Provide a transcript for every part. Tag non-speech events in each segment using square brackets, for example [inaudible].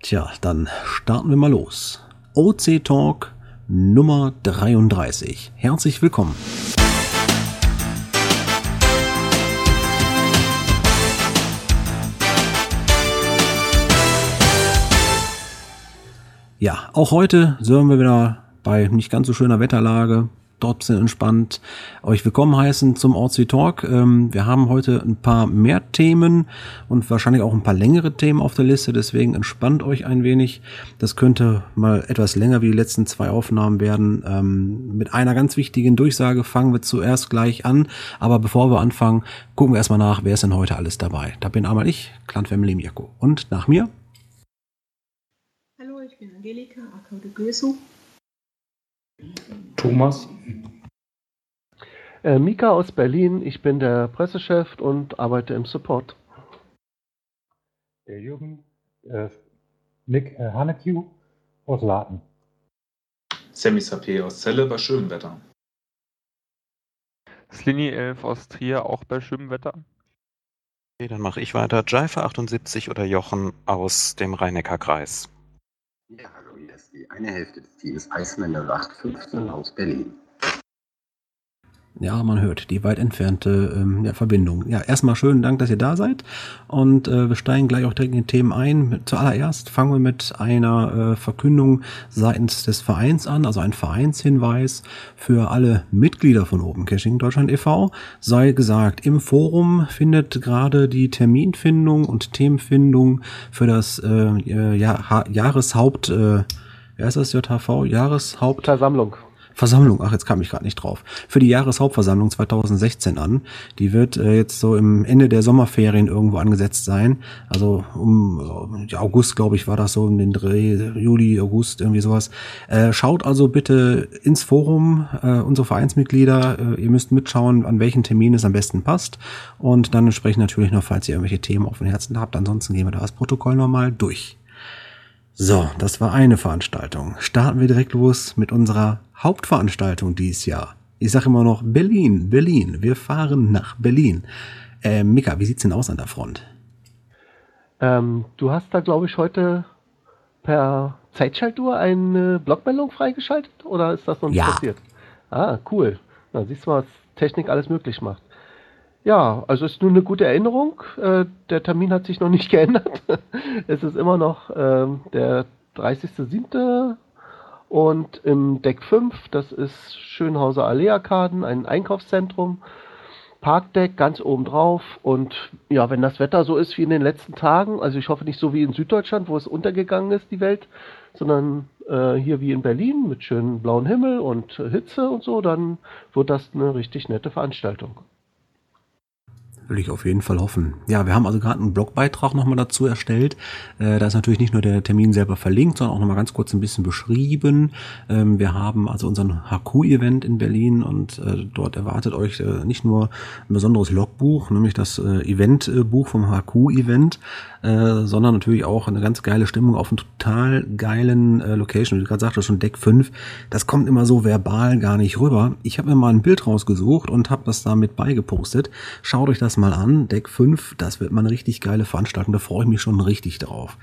Tja, dann starten wir mal los. OC Talk Nummer 33. Herzlich willkommen. Ja, auch heute sollen wir wieder bei nicht ganz so schöner Wetterlage dort sind entspannt euch willkommen heißen zum OC Talk. Ähm, wir haben heute ein paar mehr Themen und wahrscheinlich auch ein paar längere Themen auf der Liste, deswegen entspannt euch ein wenig. Das könnte mal etwas länger wie die letzten zwei Aufnahmen werden. Ähm, mit einer ganz wichtigen Durchsage fangen wir zuerst gleich an, aber bevor wir anfangen, gucken wir erstmal nach, wer ist denn heute alles dabei. Da bin einmal ich, Clan Family Mirko. Und nach mir ich bin Angelika Akaude Gösu. Thomas. Äh, Mika aus Berlin, ich bin der Pressechef und arbeite im Support. Der Jürgen, äh, Nick äh, Hanekü aus Laden. Sammy Sapé aus Celle bei schönem Wetter. Slini 11 aus Trier, auch bei schönem Wetter. Okay, dann mache ich weiter. Jaifa 78 oder Jochen aus dem Rhein-Neckar-Kreis. Ja, die eine Hälfte des Teams Eismänner 815 aus Berlin. Ja, man hört die weit entfernte ähm, ja, Verbindung. Ja, erstmal schönen Dank, dass ihr da seid. Und äh, wir steigen gleich auch direkt in die Themen ein. Zuallererst fangen wir mit einer äh, Verkündung seitens des Vereins an, also ein Vereinshinweis für alle Mitglieder von Open Caching Deutschland e.V. Sei gesagt, im Forum findet gerade die Terminfindung und Themenfindung für das äh, ja, Jahreshaupt, äh, wer ist das, JHV? Jahreshauptversammlung. Versammlung, ach, jetzt kam ich gerade nicht drauf, für die Jahreshauptversammlung 2016 an. Die wird äh, jetzt so im Ende der Sommerferien irgendwo angesetzt sein. Also um äh, August, glaube ich, war das so in den Dreh, Juli, August, irgendwie sowas. Äh, schaut also bitte ins Forum, äh, unsere Vereinsmitglieder. Äh, ihr müsst mitschauen, an welchen Termin es am besten passt. Und dann entsprechend natürlich noch, falls ihr irgendwelche Themen auf dem Herzen habt. Ansonsten gehen wir da das Protokoll nochmal durch. So, das war eine Veranstaltung. Starten wir direkt los mit unserer Hauptveranstaltung dieses Jahr. Ich sage immer noch Berlin, Berlin. Wir fahren nach Berlin. Äh, Mika, wie sieht's denn aus an der Front? Ähm, du hast da, glaube ich, heute per Zeitschaltuhr eine Blockmeldung freigeschaltet oder ist das noch nicht ja. passiert? Ah, cool. Na, siehst du, was Technik alles möglich macht. Ja, also ist nur eine gute Erinnerung. Äh, der Termin hat sich noch nicht [laughs] geändert. es ist immer noch äh, der 30.07. Und im Deck 5, das ist Schönhauser Allee-Arkaden, ein Einkaufszentrum. Parkdeck ganz oben drauf. Und ja, wenn das Wetter so ist wie in den letzten Tagen, also ich hoffe nicht so wie in Süddeutschland, wo es untergegangen ist, die Welt, sondern äh, hier wie in Berlin mit schönem blauen Himmel und Hitze und so, dann wird das eine richtig nette Veranstaltung. Will ich auf jeden Fall hoffen. Ja, wir haben also gerade einen Blogbeitrag nochmal dazu erstellt. Äh, da ist natürlich nicht nur der Termin selber verlinkt, sondern auch nochmal ganz kurz ein bisschen beschrieben. Ähm, wir haben also unseren HQ-Event in Berlin und äh, dort erwartet euch äh, nicht nur ein besonderes Logbuch, nämlich das äh, Eventbuch vom HQ-Event, äh, sondern natürlich auch eine ganz geile Stimmung auf einem total geilen äh, Location. Wie gerade sagtest, schon Deck 5. Das kommt immer so verbal gar nicht rüber. Ich habe mir mal ein Bild rausgesucht und habe das damit beigepostet. Schaut euch das mal an, Deck 5, das wird mal eine richtig geile Veranstaltung, da freue ich mich schon richtig drauf.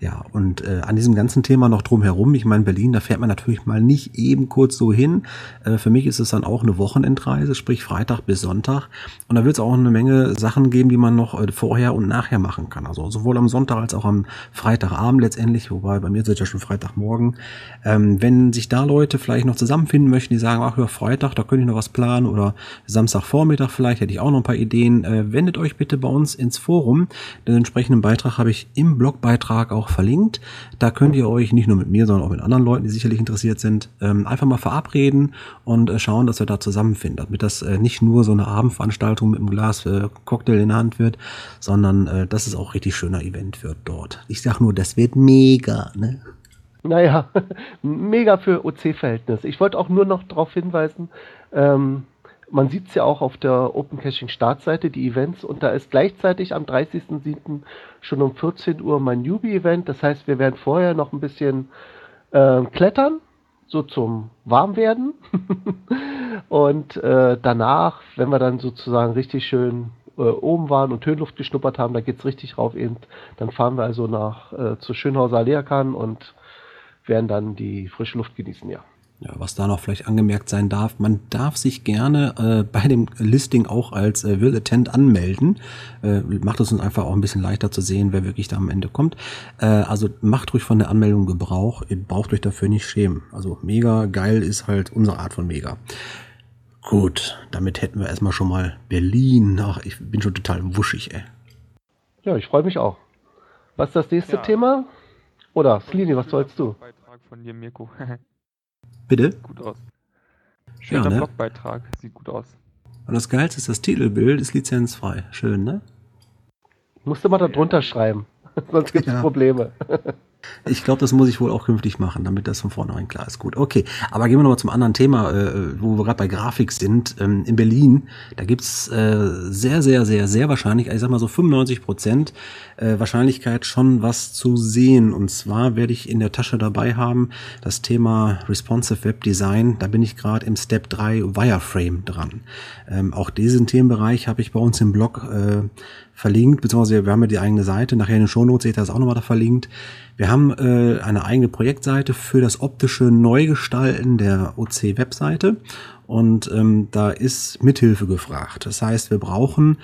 Ja, und äh, an diesem ganzen Thema noch drumherum, ich meine, Berlin, da fährt man natürlich mal nicht eben kurz so hin. Äh, für mich ist es dann auch eine Wochenendreise, sprich Freitag bis Sonntag. Und da wird es auch eine Menge Sachen geben, die man noch äh, vorher und nachher machen kann. Also sowohl am Sonntag als auch am Freitagabend letztendlich, wobei bei mir ist es ja schon Freitagmorgen. Ähm, wenn sich da Leute vielleicht noch zusammenfinden möchten, die sagen, ach ja, Freitag, da könnte ich noch was planen oder Samstagvormittag vielleicht, hätte ich auch noch ein paar Ideen, äh, wendet euch bitte bei uns ins Forum. Den entsprechenden Beitrag habe ich im Blogbeitrag auch verlinkt. Da könnt ihr euch nicht nur mit mir, sondern auch mit anderen Leuten, die sicherlich interessiert sind, ähm, einfach mal verabreden und äh, schauen, dass wir da zusammenfinden, damit das äh, nicht nur so eine Abendveranstaltung mit einem Glas äh, Cocktail in der Hand wird, sondern äh, dass es auch richtig schöner Event wird dort. Ich sag nur, das wird mega, ne? Naja, [laughs] mega für OC-Verhältnis. Ich wollte auch nur noch darauf hinweisen, ähm, man sieht es ja auch auf der Open Caching Startseite, die Events, und da ist gleichzeitig am 30.07. schon um 14 Uhr mein Newbie-Event. Das heißt, wir werden vorher noch ein bisschen äh, klettern, so zum Warmwerden. [laughs] und äh, danach, wenn wir dann sozusagen richtig schön äh, oben waren und Höhenluft geschnuppert haben, da geht's richtig rauf eben. Dann fahren wir also nach äh, zu Schönhauser Aleakan und werden dann die frische Luft genießen, ja. Ja, was da noch vielleicht angemerkt sein darf, man darf sich gerne äh, bei dem Listing auch als äh, Will Attend anmelden. Äh, macht es uns einfach auch ein bisschen leichter zu sehen, wer wirklich da am Ende kommt. Äh, also macht ruhig von der Anmeldung Gebrauch. Ihr braucht euch dafür nicht schämen. Also mega geil ist halt unsere Art von mega. Gut, damit hätten wir erstmal schon mal Berlin. Ach, ich bin schon total wuschig, ey. Ja, ich freue mich auch. Was ist das nächste Ja. Thema? Oder, Slini, was sollst du? Beitrag von dir, Mirko. [laughs] Bitte? gut aus. Schöner Ja, ne? Blogbeitrag, sieht gut aus. Und das Geilste ist, das Titelbild ist lizenzfrei. Schön, ne? Musst du mal da drunter schreiben. [laughs] Sonst gibt es Ja. Probleme. [laughs] Ich glaube, das muss ich wohl auch künftig machen, damit das von vornherein klar ist. Gut, okay. Aber gehen wir nochmal zum anderen Thema, äh, wo wir gerade bei Grafik sind. Ähm, in Berlin, da gibt's äh, sehr, sehr, sehr, sehr wahrscheinlich, ich sag mal so 95 Prozent äh, Wahrscheinlichkeit schon was zu sehen. Und zwar werde ich in der Tasche dabei haben das Thema Responsive Web Design. Da bin ich gerade im Step 3 Wireframe dran. Ähm, auch diesen Themenbereich habe ich bei uns im Blog äh, verlinkt, beziehungsweise wir haben ja die eigene Seite. Nachher in den Shownotes seht ihr das auch nochmal da verlinkt. Wir haben äh, eine eigene Projektseite für das optische Neugestalten der OC-Webseite und ähm, da ist Mithilfe gefragt. Das heißt, wir brauchen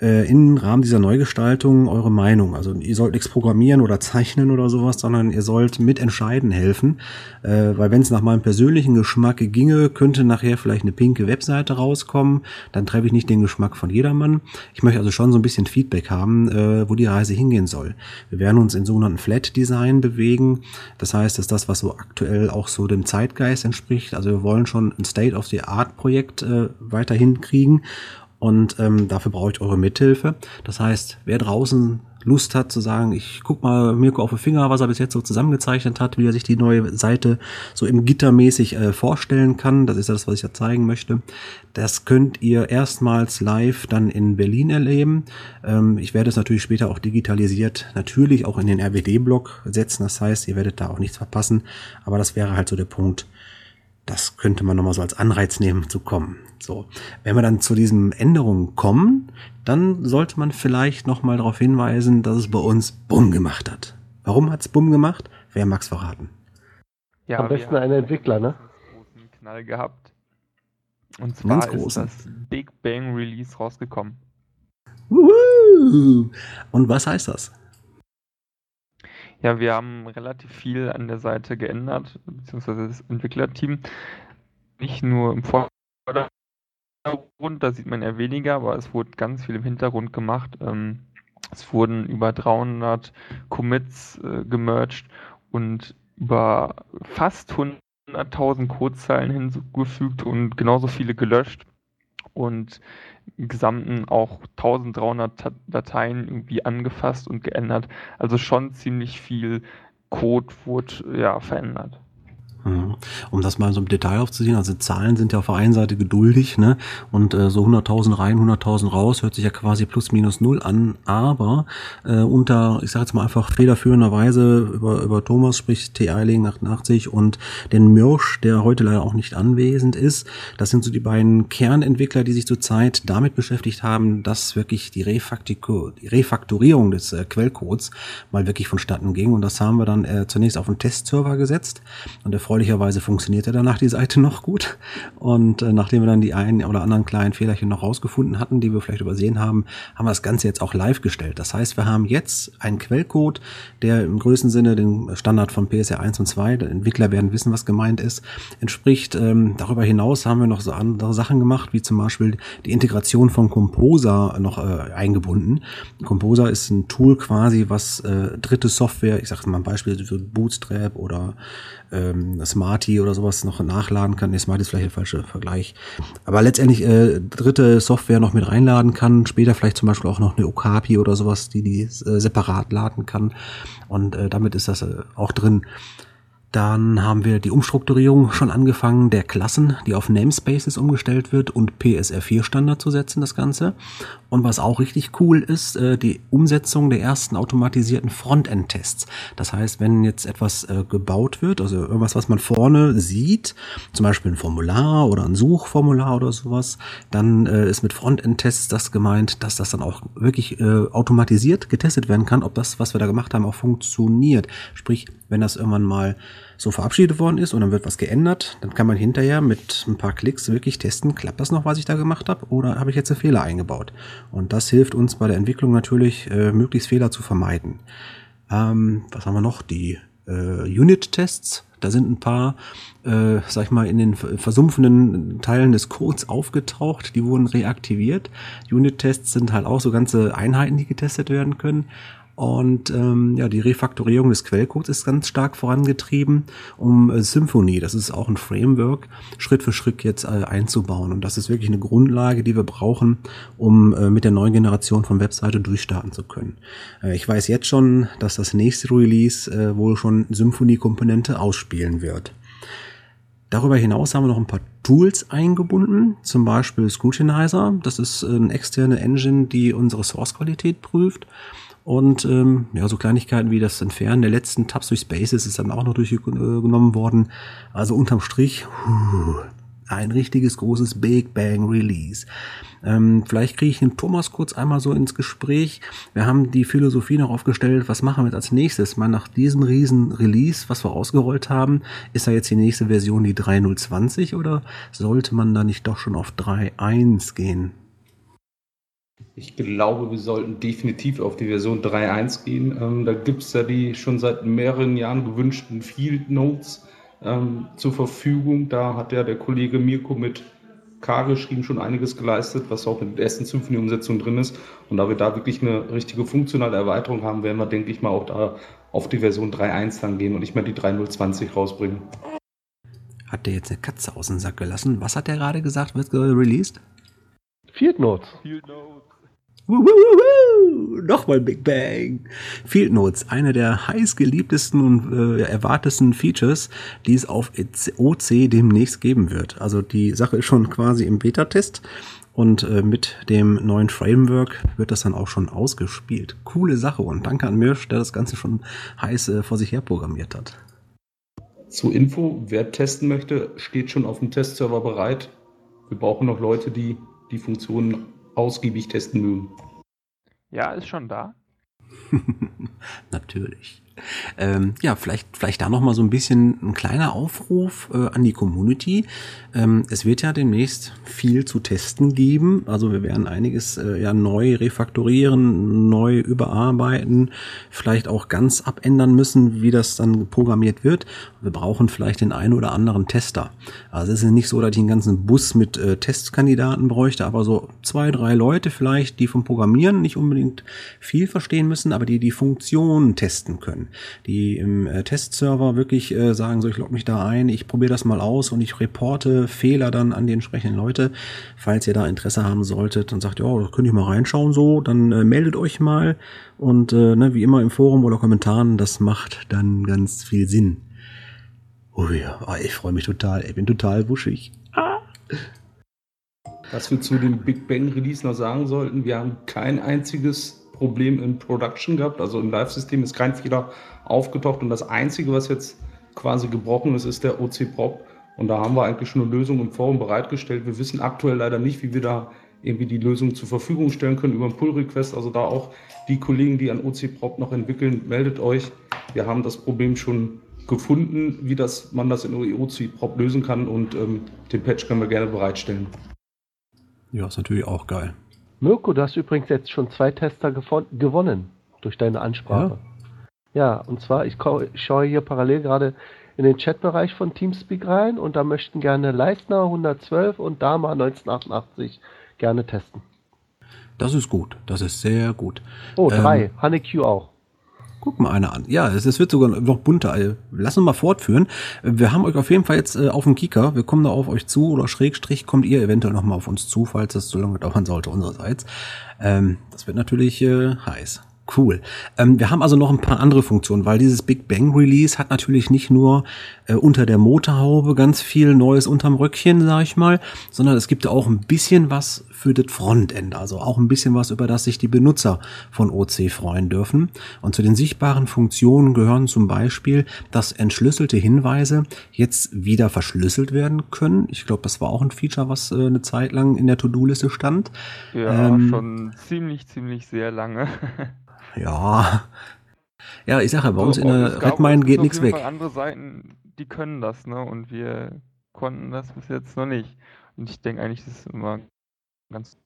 äh, im Rahmen dieser Neugestaltung eure Meinung. Also ihr sollt nichts programmieren oder [laughs] zeichnen oder sowas, sondern ihr sollt mitentscheiden helfen, äh, weil wenn es nach meinem persönlichen Geschmack ginge, könnte nachher vielleicht eine pinke Webseite rauskommen. Dann treffe ich nicht den Geschmack von jedermann. Ich möchte also schon so ein bisschen Feedback haben, äh, wo die Reise hingehen soll. Wir werden uns in sogenannten Flat Design bewegen. Das heißt, das ist das, was so aktuell auch so dem Zeitgeist entspricht. Also wir wollen schon ein State of the Art Projekt äh, weiterhin kriegen. Und ähm, dafür brauche ich eure Mithilfe. Das heißt, wer draußen Lust hat zu sagen, ich guck mal Mirko auf den Finger, was er bis jetzt so zusammengezeichnet hat, wie er sich die neue Seite so im Gittermäßig äh, vorstellen kann. Das ist das, was ich ja zeigen möchte. Das könnt ihr erstmals live dann in Berlin erleben. Ähm, ich werde es natürlich später auch digitalisiert, natürlich auch in den RWD-Blog setzen. Das heißt, ihr werdet da auch nichts verpassen. Aber das wäre halt so der Punkt, das könnte man nochmal so als Anreiz nehmen zu kommen. So, wenn wir dann zu diesen Änderungen kommen, dann sollte man vielleicht nochmal darauf hinweisen, dass es bei uns Bumm gemacht hat. Warum hat's Bumm gemacht? Wer mag's verraten? Ja, Am wir besten ein Entwickler, ne? einen großen Knall gehabt. Und Ganz zwar ist großen. das Big Bang Release rausgekommen. Wuhu! Und was heißt das? Ja, wir haben relativ viel an der Seite geändert, beziehungsweise das Entwicklerteam. Nicht nur im Vordergrund, da sieht man eher weniger, aber es wurde ganz viel im Hintergrund gemacht. Ähm, es wurden über 300 Commits äh, gemerged und über fast 100.000 Codezeilen hinzugefügt und genauso viele gelöscht. Und im Gesamten auch 1300 Ta- Dateien irgendwie angefasst und geändert. Also schon ziemlich viel Code wurde ja verändert. Um das mal so im Detail aufzusehen, also Zahlen sind ja auf der einen Seite geduldig, ne? Und äh, so 100.000 rein, 100.000 raus, hört sich ja quasi plus minus null an, aber äh, unter, ich sage jetzt mal einfach federführenderweise über, über Thomas, sprich T. Eiling 88 und den Mirsch, der heute leider auch nicht anwesend ist. Das sind so die beiden Kernentwickler, die sich zurzeit damit beschäftigt haben, dass wirklich die, Refaktiku- die Refaktorierung des äh, Quellcodes mal wirklich vonstatten ging. Und das haben wir dann äh, zunächst auf einen Testserver gesetzt. Und erfreulicherweise funktionierte danach die Seite [laughs] noch gut. Und äh, nachdem wir dann die einen oder anderen kleinen Fehlerchen noch rausgefunden hatten, die wir vielleicht übersehen haben, haben wir das Ganze jetzt auch live gestellt. Das heißt, wir haben jetzt einen Quellcode, der im größten Sinne den Standard von PSR 1 und 2, der Entwickler werden wissen, was gemeint ist, entspricht. Ähm, darüber hinaus haben wir noch so andere Sachen gemacht, wie zum Beispiel die Integration von Composer noch äh, eingebunden. Composer ist ein Tool quasi, was äh, dritte Software, ich sage mal ein Beispiel für Bootstrap oder ähm, Smarty oder sowas noch nachladen kann. Nee, Smarty ist vielleicht der falsche Vergleich. Aber letztendlich äh, dritte Software noch mit reinladen kann. Später vielleicht zum Beispiel auch noch eine Okapi oder sowas, die die äh, separat laden kann. Und äh, damit ist das äh, auch drin. Dann haben wir die Umstrukturierung schon angefangen der Klassen, die auf Namespaces umgestellt wird und PSR4 Standard zu setzen, das Ganze. Und was auch richtig cool ist, äh, die Umsetzung der ersten automatisierten Frontend-Tests. Das heißt, wenn jetzt etwas äh, gebaut wird, also irgendwas, was man vorne sieht, zum Beispiel ein Formular oder ein Suchformular oder sowas, dann äh, ist mit Frontend-Tests das gemeint, dass das dann auch wirklich automatisiert getestet werden kann, ob das, was wir da gemacht haben, auch funktioniert. Sprich, wenn das irgendwann mal so verabschiedet worden ist und dann wird was geändert, dann kann man hinterher mit ein paar Klicks wirklich testen, klappt das noch, was ich da gemacht habe, oder habe ich jetzt einen Fehler eingebaut? Und das hilft uns bei der Entwicklung natürlich, äh, möglichst Fehler zu vermeiden. Ähm, was haben wir noch? Die äh, Unit-Tests. Da sind ein paar, äh, sag ich mal, in den versumpfenden Teilen des Codes aufgetaucht. Die wurden reaktiviert. Unit-Tests sind halt auch so ganze Einheiten, die getestet werden können. Und ähm, ja, die Refaktorierung des Quellcodes ist ganz stark vorangetrieben, um äh, Symfony, das ist auch ein Framework, Schritt für Schritt jetzt äh, einzubauen. Und das ist wirklich eine Grundlage, die wir brauchen, um äh, mit der neuen Generation von Webseite durchstarten zu können. Äh, ich weiß jetzt schon, dass das nächste Release äh, wohl schon Symfony-Komponente ausspielen wird. Darüber hinaus haben wir noch ein paar Tools eingebunden, zum Beispiel Scrutinizer. Das ist eine externe Engine, die unsere Source-Qualität prüft. Und ähm, ja, so Kleinigkeiten wie das Entfernen der letzten Tabs durch Spaces ist dann auch noch durchgenommen worden. Also unterm Strich, puh, ein richtiges großes Big Bang Release. Ähm, vielleicht kriege ich den Thomas kurz einmal so ins Gespräch. Wir haben die Philosophie noch aufgestellt, was machen wir jetzt als nächstes? Mal nach diesem riesen Release, was wir ausgerollt haben, ist da jetzt die nächste Version die 3.020 oder sollte man da nicht doch schon auf 3.1 gehen? Ich glaube, wir sollten definitiv auf die Version 3.1 gehen. Ähm, da gibt es ja die schon seit mehreren Jahren gewünschten Field Notes ähm, zur Verfügung. Da hat ja der Kollege Mirko mit K geschrieben schon einiges geleistet, was auch in der ersten Symphony-Umsetzung drin ist. Und da wir da wirklich eine richtige funktionale Erweiterung haben, werden wir, denke ich mal, auch da auf die Version 3.1 dann gehen und nicht mehr die 3.020 rausbringen. Hat der jetzt eine Katze aus dem Sack gelassen? Was hat der gerade gesagt, wird released? Field Notes. Field Notes. Nochmal Big Bang. Field Notes, eine der heißgeliebtesten und äh, erwartesten Features, die es auf OC demnächst geben wird. Also die Sache ist schon quasi im Beta-Test und äh, mit dem neuen Framework wird das dann auch schon ausgespielt. Coole Sache und danke an Mirsch, der das Ganze schon heiß äh, vor sich her programmiert hat. Zur Info, wer testen möchte, steht schon auf dem Testserver bereit. Wir brauchen noch Leute, die die Funktionen ausgiebig testen mögen. Ja, ist schon da. [laughs] Natürlich. Ähm, ja, vielleicht, vielleicht da noch mal so ein bisschen ein kleiner Aufruf äh, an die Community. Ähm, es wird ja demnächst viel zu testen geben. Also wir werden einiges äh, ja neu refaktorieren, neu überarbeiten, vielleicht auch ganz abändern müssen, wie das dann programmiert wird. Wir brauchen vielleicht den einen oder anderen Tester. Also es ist nicht so, dass ich einen ganzen Bus mit äh, Testkandidaten bräuchte, aber so zwei, drei Leute vielleicht, die vom Programmieren nicht unbedingt viel verstehen müssen, aber die die Funktionen testen können die im äh, Testserver wirklich äh, sagen, so ich log mich da ein, ich probiere das mal aus und ich reporte Fehler dann an die entsprechenden Leute. Falls ihr da Interesse haben solltet und sagt, ja, da könnt ihr mal reinschauen so, dann äh, meldet euch mal und äh, ne, wie immer im Forum oder Kommentaren, das macht dann ganz viel Sinn. Oh, ich freue mich total, ich bin total wuschig. Ah. Was wir zu dem Big Bang Release noch sagen sollten, wir haben kein einziges Problem in Production gehabt, also im Live-System ist kein Fehler aufgetaucht und das Einzige, was jetzt quasi gebrochen ist, ist der OC-Prop und da haben wir eigentlich schon eine Lösung im Forum bereitgestellt. Wir wissen aktuell leider nicht, wie wir da irgendwie die Lösung zur Verfügung stellen können über einen Pull-Request. Also da auch die Kollegen, die an OC-Prop noch entwickeln, meldet euch. Wir haben das Problem schon gefunden, wie das, man das in OC-Prop lösen kann und ähm, den Patch können wir gerne bereitstellen. Ja, ist natürlich auch geil. Mirko, du hast übrigens jetzt schon zwei Tester gewonnen durch deine Ansprache. Ja, ja und zwar, ich, ich schaue hier parallel gerade in den Chatbereich von Teamspeak rein und da möchten gerne Leistner 112 und Dama 1988 gerne testen. Das ist gut, das ist sehr gut. Oh, drei. Ähm, Honey Q auch. Guck mal einer an. Ja, es, es wird sogar noch bunter. Also, lass uns mal fortführen. Wir haben euch auf jeden Fall jetzt äh, auf dem Kika. Wir kommen da auf euch zu oder Schrägstrich kommt ihr eventuell noch mal auf uns zu, falls das so lange dauern sollte unsererseits. Ähm, das wird natürlich äh, heiß. Cool. Ähm, wir haben also noch ein paar andere Funktionen, weil dieses Big Bang Release hat natürlich nicht nur äh, unter der Motorhaube ganz viel Neues unterm Röckchen, sag ich mal, sondern es gibt auch ein bisschen was für das Frontend, also auch ein bisschen was, über das sich die Benutzer von OC freuen dürfen. Und zu den sichtbaren Funktionen gehören zum Beispiel, dass entschlüsselte Hinweise jetzt wieder verschlüsselt werden können. Ich glaube, das war auch ein Feature, was äh, eine Zeit lang in der To-Do-Liste stand. Ja, Ähm, schon ziemlich, ziemlich sehr lange. [laughs] Ja. Ja, ich sage ja, bei uns in So, der Redmine geht nichts weg. Fall andere Seiten, die können das, ne? Und wir konnten das bis jetzt noch nicht. Und ich denke eigentlich, das ist immer ganz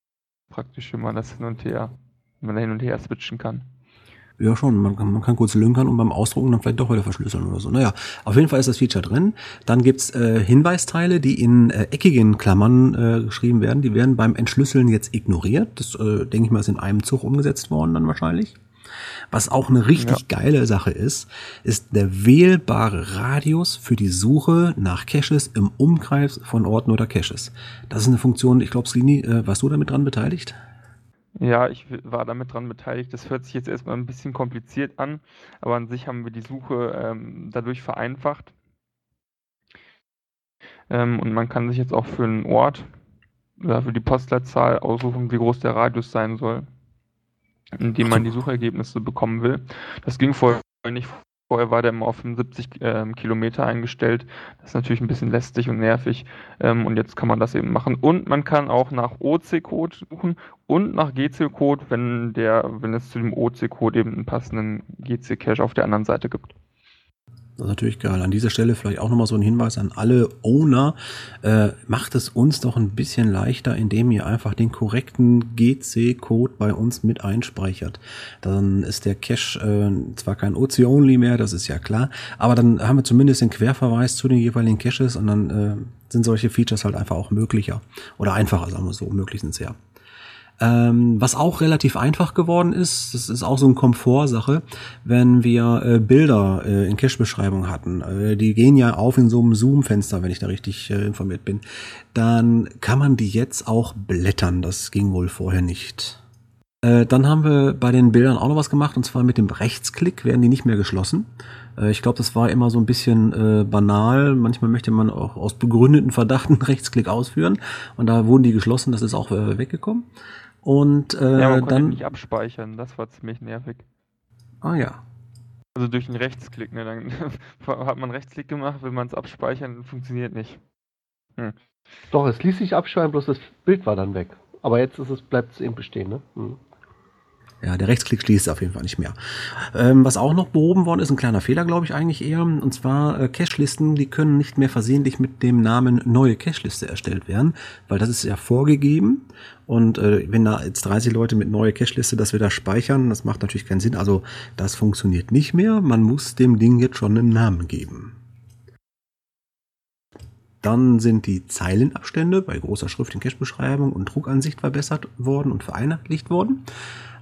praktisch, wenn man das hin und her, wenn man da hin und her switchen kann. Ja, schon. Man kann, man kann kurz lünkern und beim Ausdrucken dann vielleicht doch wieder verschlüsseln oder so. Naja, auf jeden Fall ist das Feature drin. Dann gibt's äh, Hinweisteile, die in äh, eckigen Klammern äh, geschrieben werden. Die werden beim Entschlüsseln jetzt ignoriert. Das, äh, denke ich mal, ist in einem Zug umgesetzt worden dann wahrscheinlich. Was auch eine richtig geile Sache ist, ist der wählbare Radius für die Suche nach Caches im Umkreis von Orten oder Caches. Das ist eine Funktion, ich glaube, Slini, äh, warst du damit dran beteiligt? Ja, ich war damit dran beteiligt. Das hört sich jetzt erstmal ein bisschen kompliziert an, aber an sich haben wir die Suche ähm, dadurch vereinfacht. Ähm, und man kann sich jetzt auch für einen Ort oder für die Postleitzahl aussuchen, wie groß der Radius sein soll, in dem man die Suchergebnisse bekommen will. Das ging vorher nicht. Vorher war der immer auf 75 ähm, Kilometer eingestellt. Das ist natürlich ein bisschen lästig und nervig. Ähm, und jetzt kann man das eben machen. Und man kann auch nach OC-Code suchen und nach GC-Code, wenn der, wenn es zu dem OC-Code eben einen passenden GC-Cache auf der anderen Seite gibt. Das ist natürlich geil. An dieser Stelle vielleicht auch nochmal so ein Hinweis an alle Owner. Äh, macht es uns doch ein bisschen leichter, indem ihr einfach den korrekten GC-Code bei uns mit einspeichert. Dann ist der Cache äh, zwar kein OC-Only mehr, das ist ja klar, aber dann haben wir zumindest den Querverweis zu den jeweiligen Caches und dann äh, sind solche Features halt einfach auch möglicher. Oder einfacher, sagen wir so, möglich sind ja. Ähm, was auch relativ einfach geworden ist, das ist auch so eine Komfortsache, wenn wir äh, Bilder äh, in Cache-Beschreibung hatten, äh, die gehen ja auf in so einem Zoom-Fenster, wenn ich da richtig äh, informiert bin, dann kann man die jetzt auch blättern. Das ging wohl vorher nicht. Äh, dann haben wir bei den Bildern auch noch was gemacht, und zwar mit dem Rechtsklick werden die nicht mehr geschlossen. Äh, ich glaube, das war immer so ein bisschen banal. Manchmal möchte man auch aus begründeten Verdachten [laughs] Rechtsklick ausführen. Und da wurden die geschlossen, das ist auch weggekommen. Und äh, ja, man konnte dann. nicht abspeichern, das war ziemlich nervig. Ah ja. Also durch den Rechtsklick, ne? Dann [laughs] hat man Rechtsklick gemacht, will man es abspeichern, funktioniert nicht. Hm. Doch, es ließ sich abschreiben, bloß das Bild war dann weg. Aber jetzt ist es, bleibt es eben bestehen, ne? Hm. Ja, der Rechtsklick schließt auf jeden Fall nicht mehr. Ähm, was auch noch behoben worden ist, ein kleiner Fehler, glaube ich eigentlich eher. Und zwar äh, Cache-Listen, die können nicht mehr versehentlich mit dem Namen neue Cache-Liste erstellt werden, weil das ist ja vorgegeben. Und äh, wenn da jetzt 30 Leute mit neue Cache-Liste das wieder speichern, das macht natürlich keinen Sinn. Also das funktioniert nicht mehr. Man muss dem Ding jetzt schon einen Namen geben. Dann sind die Zeilenabstände bei großer Schrift in Cache-Beschreibung und Druckansicht verbessert worden und vereinheitlicht worden.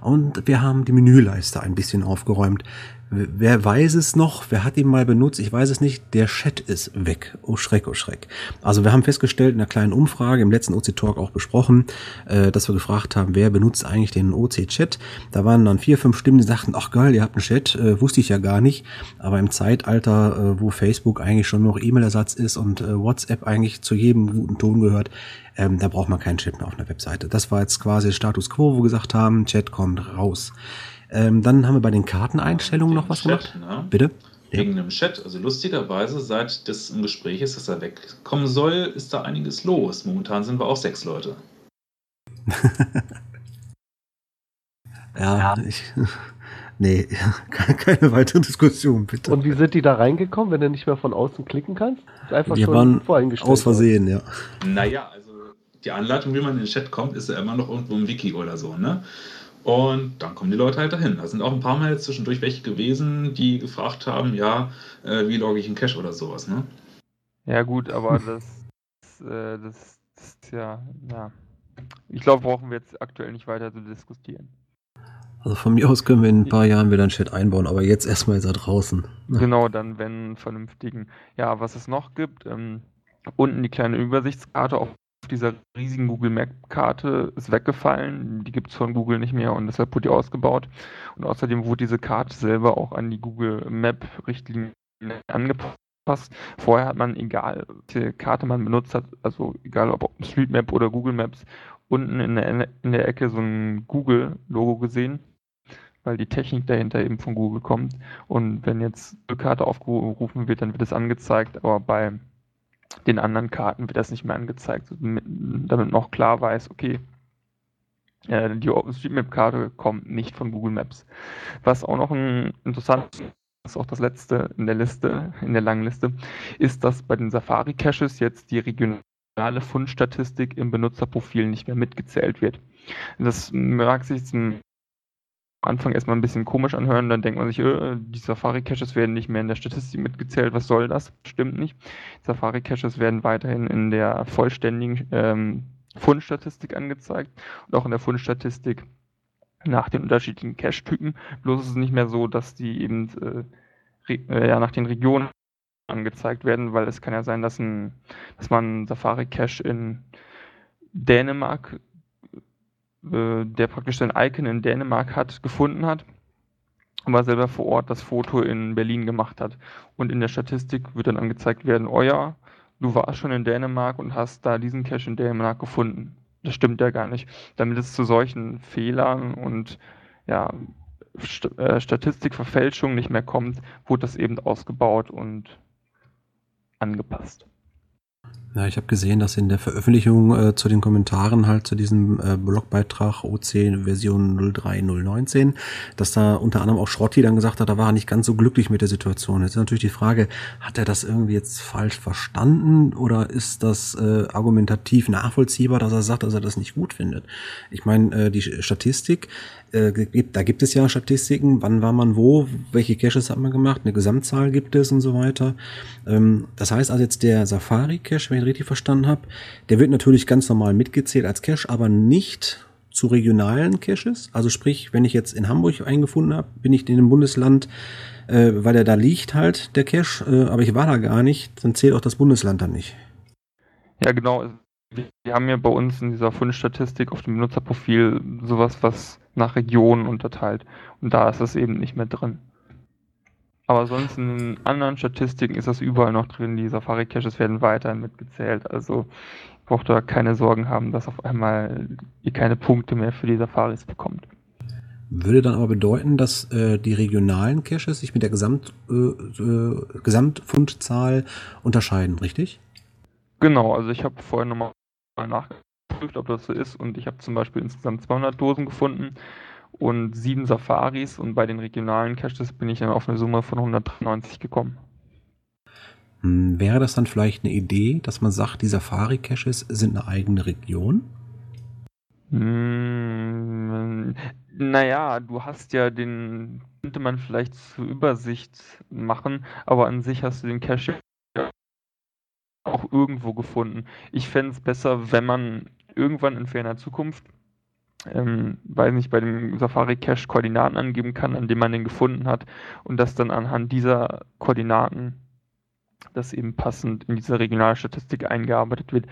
Und wir haben die Menüleiste ein bisschen aufgeräumt. Wer weiß es noch? Wer hat ihn mal benutzt? Ich weiß es nicht. Der Chat ist weg. Oh Schreck, oh Schreck. Also wir haben festgestellt in einer kleinen Umfrage im letzten OC-Talk auch besprochen, äh, dass wir gefragt haben, wer benutzt eigentlich den OC-Chat? Da waren dann vier, fünf Stimmen, die sagten, ach geil, ihr habt einen Chat. Äh, wusste ich ja gar nicht. Aber im Zeitalter, äh, wo Facebook eigentlich schon noch E-Mail-Ersatz ist und WhatsApp eigentlich zu jedem guten Ton gehört, ähm, da braucht man keinen Chat mehr auf einer Webseite. Das war jetzt quasi Status Quo, wo wir gesagt haben, Chat kommt raus. Ähm, dann haben wir bei den Karteneinstellungen noch was Chat, gemacht. ne? Bitte? Ja. Wegen dem Chat. Also lustigerweise, seit das im Gespräch ist, dass er wegkommen soll, ist da einiges los. Momentan sind wir auch sechs Leute. [laughs] Ja, ich. [laughs] Nee, [laughs] keine weitere Diskussion, bitte. Und wie sind die da reingekommen, wenn du nicht mehr von außen klicken kannst? Ist einfach Wir schon waren aus Versehen, ja. Naja, also die Anleitung, wie man in den Chat kommt, ist ja immer noch irgendwo im Wiki oder so, ne? Und dann kommen die Leute halt dahin. Da sind auch ein paar Mal jetzt zwischendurch welche gewesen, die gefragt haben, ja, äh, wie logge ich einen Cache oder sowas, ne? Ja gut, aber [laughs] das, äh, das, das ist ja, ja. Ich glaube, brauchen wir jetzt aktuell nicht weiter zu diskutieren. Also von mir aus können wir in ein paar Jahren wieder einen Chat einbauen, aber jetzt erstmal ist er draußen. [laughs] Genau, dann wenn einen vernünftigen. Ja, was es noch gibt, ähm, unten die kleine Übersichtskarte, auf dieser riesigen Google Map-Karte ist weggefallen. Die gibt es von Google nicht mehr und deshalb wurde die ausgebaut. Und außerdem wurde diese Karte selber auch an die Google Map-Richtlinien angepasst. Vorher hat man, egal welche Karte man benutzt hat, also egal ob OpenStreetMap oder Google Maps, unten in der, in der Ecke so ein Google-Logo gesehen, weil die Technik dahinter eben von Google kommt. Und wenn jetzt eine Karte aufgerufen wird, dann wird es angezeigt, aber bei den anderen Karten wird das nicht mehr angezeigt, damit man auch klar weiß, okay, äh, die OpenStreetMap-Karte kommt nicht von Google Maps. Was auch noch ein interessantes ist auch das letzte in der Liste, in der langen Liste, ist, dass bei den Safari-Caches jetzt die regionale Fundstatistik im Benutzerprofil nicht mehr mitgezählt wird. Das mag sich zum Anfang erstmal ein bisschen komisch anhören, dann denkt man sich, äh, die Safari-Caches werden nicht mehr in der Statistik mitgezählt, was soll das? Stimmt nicht. Safari-Caches werden weiterhin in der vollständigen ähm, Fundstatistik angezeigt und auch in der Fundstatistik nach den unterschiedlichen Cache-Typen. Bloß ist es nicht mehr so, dass die eben äh, äh, ja, nach den Regionen angezeigt werden, weil es kann ja sein, dass, ein, dass man Safari-Cache in Dänemark äh, der praktisch sein Icon in Dänemark hat, gefunden hat, aber selber vor Ort das Foto in Berlin gemacht hat. Und in der Statistik wird dann angezeigt werden, oh du warst schon in Dänemark und hast da diesen Cache in Dänemark gefunden. Das stimmt ja gar nicht. Damit es zu solchen Fehlern und ja, St äh, Statistikverfälschung nicht mehr kommt, wurde das eben ausgebaut und angepasst. Ja, ich habe gesehen, dass in der Veröffentlichung äh, zu den Kommentaren halt zu diesem äh, Blogbeitrag OC Version 03019, dass da unter anderem auch Schrotti dann gesagt hat, da war er nicht ganz so glücklich mit der Situation. Jetzt ist natürlich die Frage, hat er das irgendwie jetzt falsch verstanden oder ist das äh, argumentativ nachvollziehbar, dass er sagt, dass er das nicht gut findet? Ich meine, äh, die Statistik äh, gibt, da gibt es ja Statistiken, wann war man wo, welche Caches hat man gemacht, eine Gesamtzahl gibt es und so weiter. Ähm, das heißt also jetzt der Safari-Cache, wenn ich richtig verstanden habe, der wird natürlich ganz normal mitgezählt als Cache, aber nicht zu regionalen Caches. Also sprich, wenn ich jetzt in Hamburg eingefunden habe, bin ich in einem Bundesland, äh, weil er da liegt halt, der Cache, äh, aber ich war da gar nicht, dann zählt auch das Bundesland dann nicht. Ja, genau. Wir haben ja bei uns in dieser Fundstatistik auf dem Benutzerprofil sowas, was nach Regionen unterteilt. Und da ist das eben nicht mehr drin. Aber sonst in anderen Statistiken ist das überall noch drin. Die Safari-Caches werden weiterhin mitgezählt. Also braucht da keine Sorgen haben, dass auf einmal ihr keine Punkte mehr für die Safaris bekommt. Würde dann aber bedeuten, dass äh, die regionalen Caches sich mit der Gesamt, äh, äh, Gesamtfundzahl unterscheiden, richtig? Genau, also ich habe vorher nochmal nachgeguckt geprüft, ob das so ist. Und ich habe zum Beispiel insgesamt 200 Dosen gefunden und sieben Safaris. Und bei den regionalen Caches bin ich dann auf eine Summe von 190 gekommen. Hm, wäre das dann vielleicht eine Idee, dass man sagt, die Safari-Caches sind eine eigene Region? Hm, naja, du hast ja den, könnte man vielleicht zur Übersicht machen, aber an sich hast du den Cache auch irgendwo gefunden. Ich fände es besser, wenn man irgendwann in ferner Zukunft, ähm, weiß nicht, bei dem Safari Cache Koordinaten angeben kann, an dem man den gefunden hat und das dann anhand dieser Koordinaten das eben passend in diese Regionalstatistik eingearbeitet wird.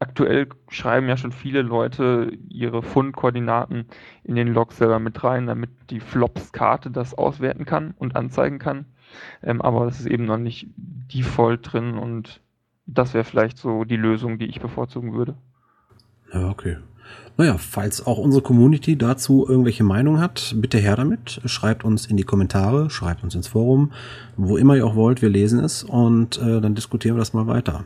Aktuell schreiben ja schon viele Leute ihre Fundkoordinaten in den Log selber mit rein, damit die Flops-Karte das auswerten kann und anzeigen kann. Ähm, aber das ist eben noch nicht default drin und das wäre vielleicht so die Lösung, die ich bevorzugen würde. Ja, okay. Naja, falls auch unsere Community dazu irgendwelche Meinung hat, bitte her damit. Schreibt uns in die Kommentare, schreibt uns ins Forum, wo immer ihr auch wollt, wir lesen es und äh, dann diskutieren wir das mal weiter.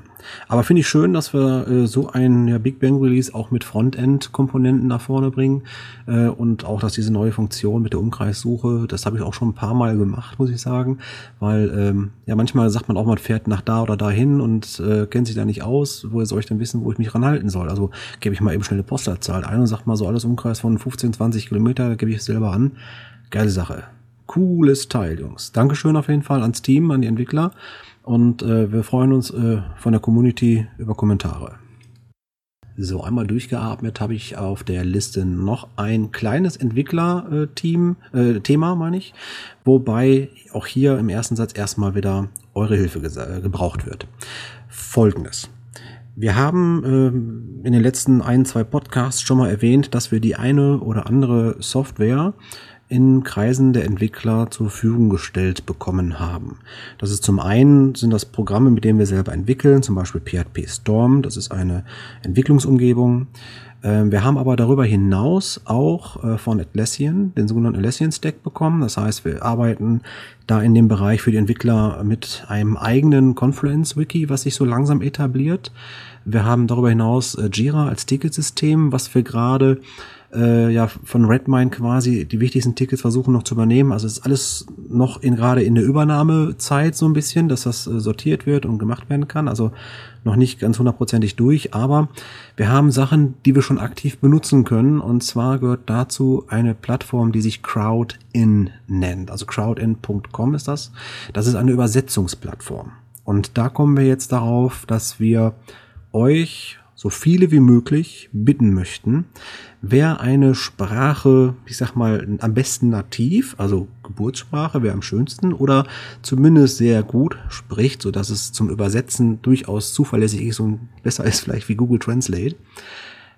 Aber finde ich schön, dass wir äh, so ein ja, Big Bang Release auch mit Frontend-Komponenten nach vorne bringen äh, und auch, dass diese neue Funktion mit der Umkreissuche, das habe ich auch schon ein paar Mal gemacht, muss ich sagen, weil ähm, ja manchmal sagt man auch, man fährt nach da oder dahin und äh, kennt sich da nicht aus, woher soll ich denn wissen, wo ich mich ranhalten soll? Also gebe ich mal eben schnell eine Postleitzahl ein und sag mal so alles Umkreis von 15, 20 Kilometer, gebe ich selber an. Geile Sache. Cooles Teil, Jungs. Dankeschön auf jeden Fall ans Team, an die Entwickler. Und äh, wir freuen uns äh, von der Community über Kommentare. So, einmal durchgeatmet habe ich auf der Liste noch ein kleines Entwickler-Team, äh, Thema meine ich, wobei auch hier im ersten Satz erstmal wieder eure Hilfe gebraucht wird. Folgendes. Wir haben ähm, in den letzten ein, zwei Podcasts schon mal erwähnt, dass wir die eine oder andere Software in Kreisen der Entwickler zur Verfügung gestellt bekommen haben. Das ist zum einen sind das Programme, mit denen wir selber entwickeln, zum Beispiel PHP Storm, das ist eine Entwicklungsumgebung. Ähm, wir haben aber darüber hinaus auch äh, von Atlassian den sogenannten Atlassian Stack bekommen. Das heißt, wir arbeiten da in dem Bereich für die Entwickler mit einem eigenen Confluence Wiki, was sich so langsam etabliert. Wir haben darüber hinaus äh, Jira als Ticketsystem, was wir gerade äh, ja von Redmine quasi die wichtigsten Tickets versuchen noch zu übernehmen. Also ist alles noch in gerade in der Übernahmezeit so ein bisschen, dass das äh, sortiert wird und gemacht werden kann. Also noch nicht ganz hundertprozentig durch, aber wir haben Sachen, die wir schon aktiv benutzen können. Und zwar gehört dazu eine Plattform, die sich Crowdin nennt. Also crowdin.com ist das. Das ist eine Übersetzungsplattform. Und da kommen wir jetzt darauf, dass wir euch so viele wie möglich bitten möchten, wer eine Sprache, ich sag mal, am besten nativ, also Geburtssprache wäre am schönsten oder zumindest sehr gut spricht, so dass es zum Übersetzen durchaus zuverlässig ist und besser ist vielleicht wie Google Translate.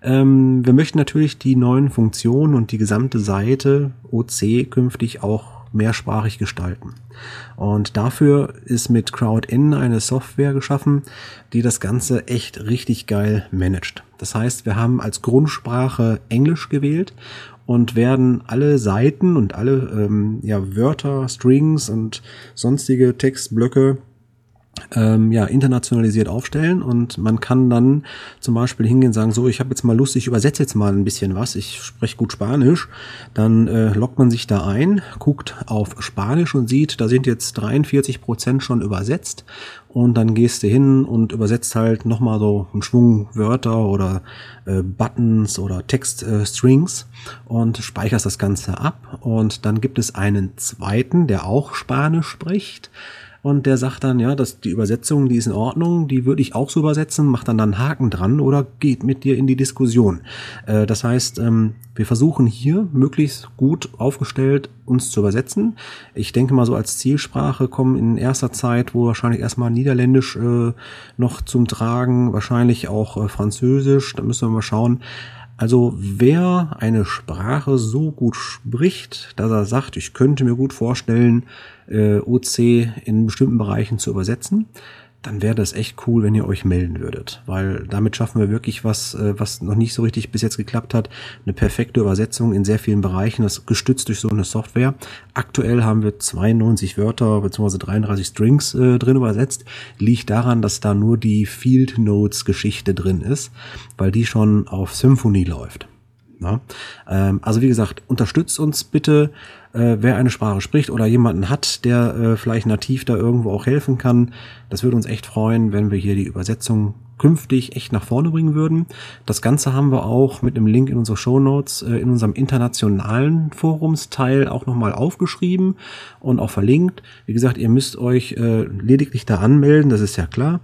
Ähm, wir möchten natürlich die neuen Funktionen und die gesamte Seite OC künftig auch mehrsprachig gestalten. Und dafür ist mit CrowdIn eine Software geschaffen, die das Ganze echt richtig geil managt. Das heißt, wir haben als Grundsprache Englisch gewählt und werden alle Seiten und alle ähm, ja, Wörter, Strings und sonstige Textblöcke ähm, ja, internationalisiert aufstellen. Und man kann dann zum Beispiel hingehen und sagen, so, ich habe jetzt mal Lust, ich übersetze jetzt mal ein bisschen was, ich spreche gut Spanisch, dann äh, loggt man sich da ein, guckt auf Spanisch und sieht, da sind jetzt 43 Prozent schon übersetzt. Und dann gehst du hin und übersetzt halt nochmal so einen Schwung Wörter oder äh, Buttons oder Textstrings äh, und speicherst das Ganze ab. Und dann gibt es einen zweiten, der auch Spanisch spricht, und der sagt dann, ja, dass die Übersetzung, die ist in Ordnung, die würde ich auch so übersetzen, macht dann dann einen Haken dran oder geht mit dir in die Diskussion. Äh, das heißt, ähm, wir versuchen hier möglichst gut aufgestellt uns zu übersetzen. Ich denke mal so als Zielsprache kommen in erster Zeit, wo wahrscheinlich erstmal Niederländisch äh, noch zum Tragen, wahrscheinlich auch äh, Französisch, da müssen wir mal schauen. Also wer eine Sprache so gut spricht, dass er sagt, ich könnte mir gut vorstellen, äh, OC in bestimmten Bereichen zu übersetzen, dann wäre das echt cool, wenn ihr euch melden würdet, weil damit schaffen wir wirklich was, äh, was noch nicht so richtig bis jetzt geklappt hat, eine perfekte Übersetzung in sehr vielen Bereichen, das gestützt durch so eine Software. Aktuell haben wir 92 Wörter bzw. 33 Strings äh, drin übersetzt, liegt daran, dass da nur die Field Notes Geschichte drin ist, weil die schon auf Symphony läuft. Na? Ähm, also wie gesagt, unterstützt uns bitte äh, wer eine Sprache spricht oder jemanden hat, der äh, vielleicht nativ da irgendwo auch helfen kann. Das würde uns echt freuen, wenn wir hier die Übersetzung künftig echt nach vorne bringen würden. Das Ganze haben wir auch mit einem Link in unsere Show Notes äh, in unserem internationalen Forumsteil auch nochmal aufgeschrieben und auch verlinkt. Wie gesagt, ihr müsst euch äh, lediglich da anmelden, das ist ja klar.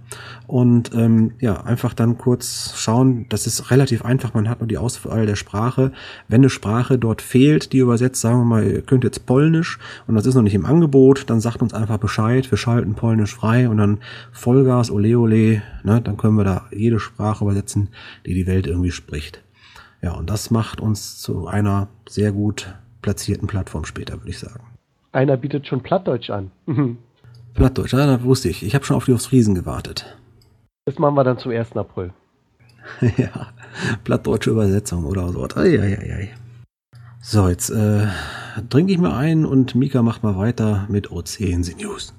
Und ähm, ja, einfach dann kurz schauen, das ist relativ einfach, man hat nur die Auswahl der Sprache. Wenn eine Sprache dort fehlt, die übersetzt, sagen wir mal, ihr könnt jetzt Polnisch und das ist noch nicht im Angebot, dann sagt uns einfach Bescheid, wir schalten Polnisch frei und dann Vollgas, ole ole, ne, dann können wir da jede Sprache übersetzen, die die Welt irgendwie spricht. Ja, und das macht uns zu einer sehr gut platzierten Plattform später, würde ich sagen. Einer bietet schon Plattdeutsch an. [laughs] Plattdeutsch, ja, das wusste ich. Ich habe schon auf die Ostfriesen gewartet. Das machen wir dann zum 1. April. [laughs] ja, plattdeutsche Übersetzung oder so. Ei, ei, ei, ei. So, jetzt äh, trinke ich mal ein und Mika macht mal weiter mit the News.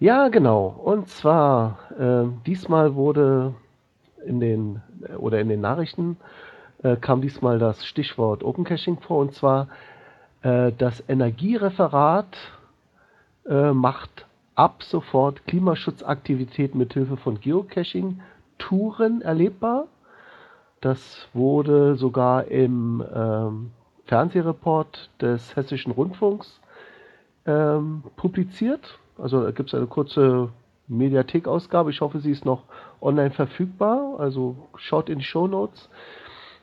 Ja, genau. Und zwar, äh, diesmal wurde in den, oder in den Nachrichten äh, kam diesmal das Stichwort Open Caching vor und zwar äh, das Energiereferat äh, macht ab sofort Klimaschutzaktivität mit Hilfe von Geocaching Touren erlebbar. Das wurde sogar im ähm, Fernsehreport des Hessischen Rundfunks ähm, publiziert. Also gibt es eine kurze Mediathek-Ausgabe. Ich hoffe, sie ist noch online verfügbar. Also schaut in die Show Notes.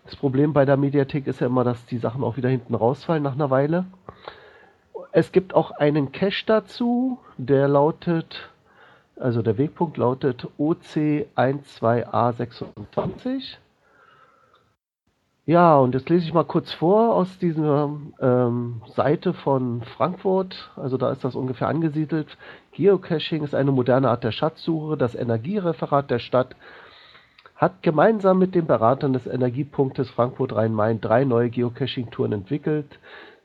Das Problem bei der Mediathek ist ja immer, dass die Sachen auch wieder hinten rausfallen nach einer Weile. Es gibt auch einen Cache dazu, der lautet Also der Wegpunkt lautet OC12A26. Ja, und jetzt lese ich mal kurz vor aus dieser ähm, Seite von Frankfurt. Also da ist das ungefähr angesiedelt. Geocaching ist eine moderne Art der Schatzsuche. Das Energiereferat der Stadt hat gemeinsam mit den Beratern des Energiepunktes Frankfurt Rhein-Main drei neue Geocaching-Touren entwickelt.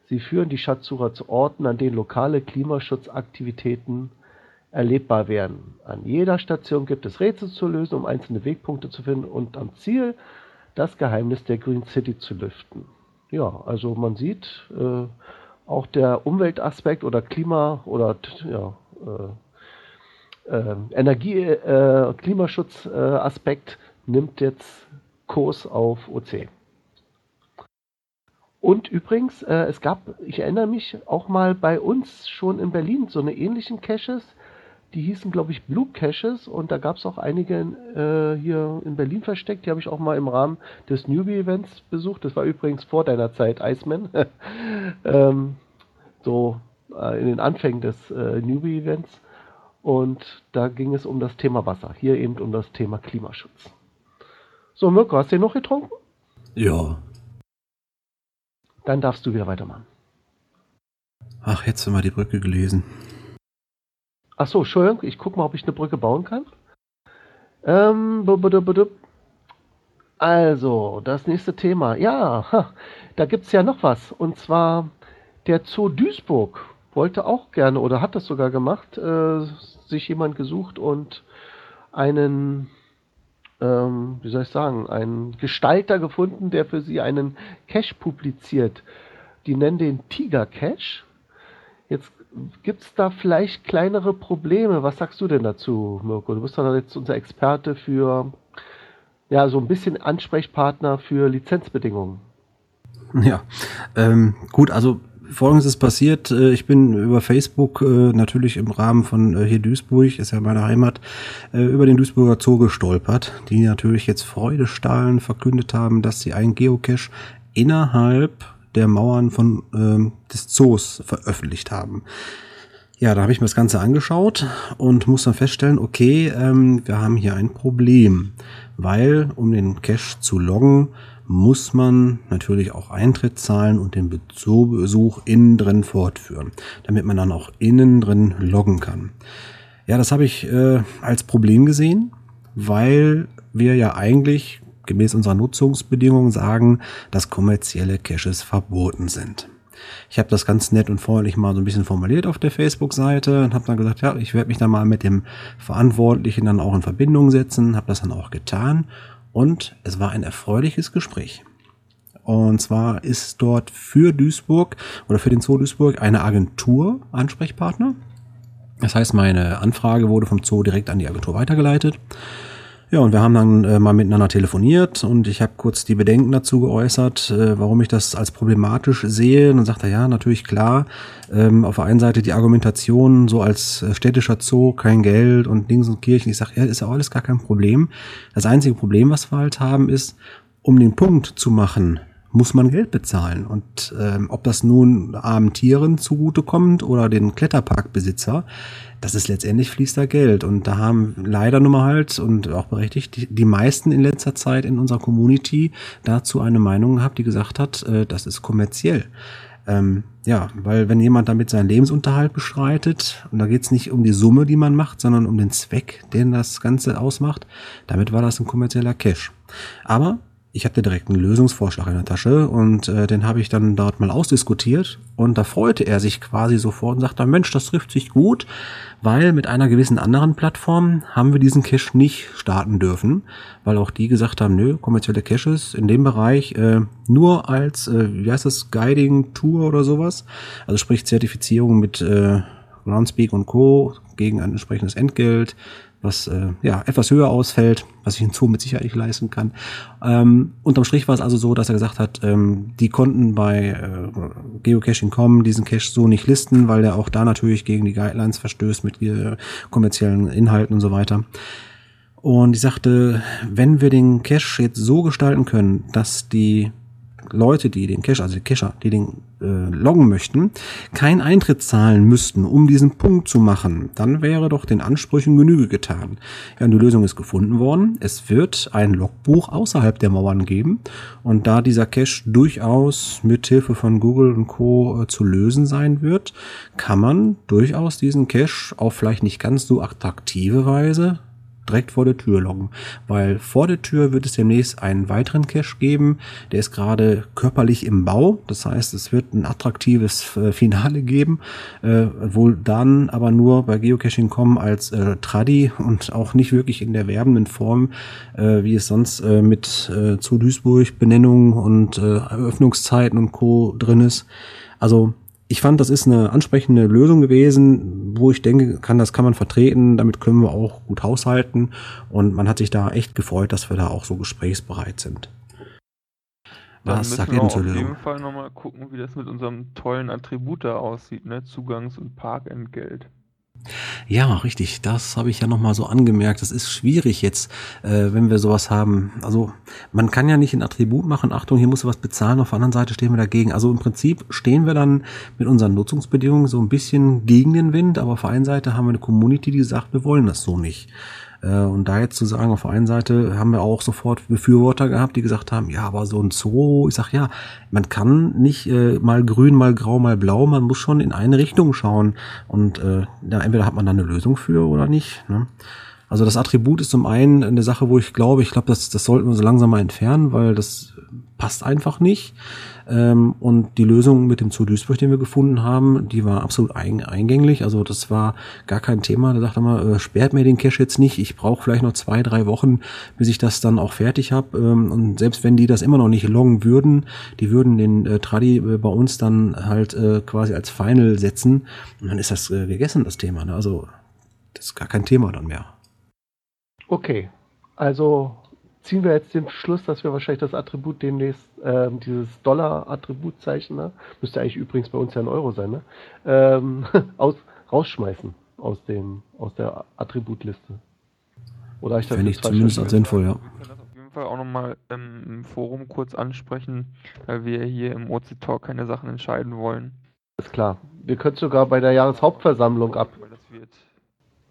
Sie führen die Schatzsucher zu Orten, an denen lokale Klimaschutzaktivitäten erlebbar werden. An jeder Station gibt es Rätsel zu lösen, um einzelne Wegpunkte zu finden und am Ziel das Geheimnis der Green City zu lüften. Ja, also man sieht, äh, auch der Umweltaspekt oder Klima oder ja, äh, äh, Energie, äh, Klimaschutzaspekt nimmt jetzt Kurs auf OC. Und übrigens, äh, es gab, ich erinnere mich auch mal bei uns schon in Berlin so eine ähnlichen Caches, die hießen, glaube ich, Blue Caches und da gab es auch einige äh, hier in Berlin versteckt. Die habe ich auch mal im Rahmen des Newbie-Events besucht. Das war übrigens vor deiner Zeit, Iceman. [laughs] ähm, so äh, in den Anfängen des äh, Newbie-Events. Und da ging es um das Thema Wasser. Hier eben um das Thema Klimaschutz. So, Mirko, hast du den noch getrunken? Ja. Dann darfst du wieder weitermachen. Ach, jetzt haben wir die Brücke gelesen. Ach so, Entschuldigung, ich gucke mal, ob ich eine Brücke bauen kann. Ähm, also, das nächste Thema. Ja, ha, da gibt es ja noch was. Und zwar der Zoo Duisburg wollte auch gerne oder hat das sogar gemacht, äh, sich jemand gesucht und einen, ähm, wie soll ich sagen, einen Gestalter gefunden, der für sie einen Cache publiziert. Die nennen den Tiger Cache. Jetzt gibt es da vielleicht kleinere Probleme. Was sagst du denn dazu, Mirko? Du bist doch jetzt unser Experte für, ja, so ein bisschen Ansprechpartner für Lizenzbedingungen. Ja, ähm, gut, also folgendes ist passiert. Äh, Ich bin über Facebook äh, natürlich im Rahmen von äh, hier Duisburg, ist ja meine Heimat, über den Duisburger Zoo gestolpert, die natürlich jetzt Freudestrahlen verkündet haben, dass sie einen Geocache innerhalb der Mauern von ähm, des Zoos veröffentlicht haben. Ja, da habe ich mir das Ganze angeschaut und muss dann feststellen, okay, ähm, wir haben hier ein Problem, weil um den Cache zu loggen, muss man natürlich auch Eintritt zahlen und den Besuch innen drin fortführen, damit man dann auch innen drin loggen kann. Ja, das habe ich äh, als Problem gesehen, weil wir ja eigentlich gemäß unserer Nutzungsbedingungen sagen, dass kommerzielle Caches verboten sind. Ich habe das ganz nett und freundlich mal so ein bisschen formuliert auf der Facebook-Seite und habe dann gesagt, ja, ich werde mich dann mal mit dem Verantwortlichen dann auch in Verbindung setzen, habe das dann auch getan und es war ein erfreuliches Gespräch. Und zwar ist dort für Duisburg oder für den Zoo Duisburg eine Agentur Ansprechpartner. Das heißt, meine Anfrage wurde vom Zoo direkt an die Agentur weitergeleitet. Ja, und wir haben dann äh, mal miteinander telefoniert und ich habe kurz die Bedenken dazu geäußert, äh, warum ich das als problematisch sehe. Und dann sagt er, ja, natürlich klar, ähm, auf der einen Seite die Argumentation, so als äh, städtischer Zoo, kein Geld und Dings und Kirchen. Ich sage, ja, ist ja alles gar kein Problem. Das einzige Problem, was wir halt haben, ist, um den Punkt zu machen, muss man Geld bezahlen. Und ähm, ob das nun armen Tieren zugutekommt oder den Kletterparkbesitzer, das ist letztendlich fließt da Geld. Und da haben leider nun mal halt und auch berechtigt die, die meisten in letzter Zeit in unserer Community dazu eine Meinung gehabt, die gesagt hat, äh, das ist kommerziell. Ähm, ja, weil wenn jemand damit seinen Lebensunterhalt bestreitet, und da geht's nicht um die Summe, die man macht, sondern um den Zweck, den das Ganze ausmacht, damit war das ein kommerzieller Cash. Aber ich hatte direkt einen Lösungsvorschlag in der Tasche und äh, den habe ich dann dort mal ausdiskutiert und da freute er sich quasi sofort und sagte, Mensch, das trifft sich gut, weil mit einer gewissen anderen Plattform haben wir diesen Cache nicht starten dürfen, weil auch die gesagt haben, nö, kommerzielle Caches in dem Bereich äh, nur als, äh, wie heißt das, Guiding Tour oder sowas, also sprich Zertifizierung mit äh, Groundspeak und Co. gegen ein entsprechendes Entgelt, was äh, ja etwas höher ausfällt, was ich in Zoo mit Sicherheit nicht leisten kann. Ähm, unterm Strich war es also so, dass er gesagt hat, ähm, die konnten bei äh, Geocaching.com diesen Cache so nicht listen, weil der auch da natürlich gegen die Guidelines verstößt mit äh, kommerziellen Inhalten und so weiter. Und ich sagte, wenn wir den Cache jetzt so gestalten können, dass die Leute, die den Cache, also die Cacher, die den äh, loggen möchten, keinen Eintritt zahlen müssten, um diesen Punkt zu machen, dann wäre doch den Ansprüchen Genüge getan. Ja, die Lösung ist gefunden worden. Es wird ein Logbuch außerhalb der Mauern geben und da dieser Cache durchaus mit Hilfe von Google und Co. Äh, zu lösen sein wird, kann man durchaus diesen Cache auf vielleicht nicht ganz so attraktive Weise direkt vor der Tür loggen, weil vor der Tür wird es demnächst einen weiteren Cache geben, der ist gerade körperlich im Bau, das heißt, es wird ein attraktives äh, Finale geben, äh, wohl dann aber nur bei Geocaching kommen als äh, Tradi und auch nicht wirklich in der werbenden Form, äh, wie es sonst äh, mit äh, zu Duisburg Benennungen und äh, Eröffnungszeiten und Co. drin ist. Also ich fand, das ist eine ansprechende Lösung gewesen, wo ich denke, kann, das kann man vertreten, damit können wir auch gut haushalten. Und man hat sich da echt gefreut, dass wir da auch so gesprächsbereit sind. Dann Was sagt wir ihr denn auf zur jeden Lösung? Fall nochmal gucken, wie das mit unserem tollen Attribut da aussieht, ne? Zugangs- und Parkentgelt. Ja, richtig. Das habe ich ja nochmal so angemerkt. Das ist schwierig jetzt, äh, wenn wir sowas haben. Also man kann ja nicht ein Attribut machen. Achtung, hier musst du was bezahlen. Auf der anderen Seite stehen wir dagegen. Also im Prinzip stehen wir dann mit unseren Nutzungsbedingungen so ein bisschen gegen den Wind. Aber auf der einen Seite haben wir eine Community, die sagt, wir wollen das so nicht. Äh, Und da jetzt zu sagen, auf der einen Seite haben wir auch sofort Befürworter gehabt, die gesagt haben, ja, aber so ein Zoo, ich sag ja, man kann nicht äh, mal grün, mal grau, mal blau, man muss schon in eine Richtung schauen. Und äh, ja, entweder hat man da eine Lösung für oder nicht. Ne? Also das Attribut ist zum einen eine Sache, wo ich glaube, ich glaube, das, das sollten wir so langsam mal entfernen, weil das passt einfach nicht. Ähm, und die Lösung mit dem Zoo Duisburg, den wir gefunden haben, die war absolut ein, eingänglich. Also das war gar kein Thema. Da sagte man, äh, sperrt mir den Cache jetzt nicht. Ich brauche vielleicht noch zwei, drei Wochen, bis ich das dann auch fertig habe. Ähm, und selbst wenn die das immer noch nicht loggen würden, die würden den äh, Tradi äh, bei uns dann halt äh, quasi als Final setzen. Und dann ist das äh, gegessen, das Thema. Ne? Also das ist gar kein Thema dann mehr. Okay, also ziehen wir jetzt den Schluss, dass wir wahrscheinlich das Attribut demnächst, ähm, dieses Dollar-Attributzeichen, ne? müsste eigentlich übrigens bei uns ja ein Euro sein, ne? ähm, [laughs] aus, rausschmeißen aus, dem, aus der Attributliste. Oder ich das Fände jetzt ich zumindest als sinnvoll, ja. Wir können das auf jeden Fall auch nochmal ähm, im Forum kurz ansprechen, weil wir hier im OC Talk keine Sachen entscheiden wollen. Ist klar. Wir könnten sogar bei der Jahreshauptversammlung ab.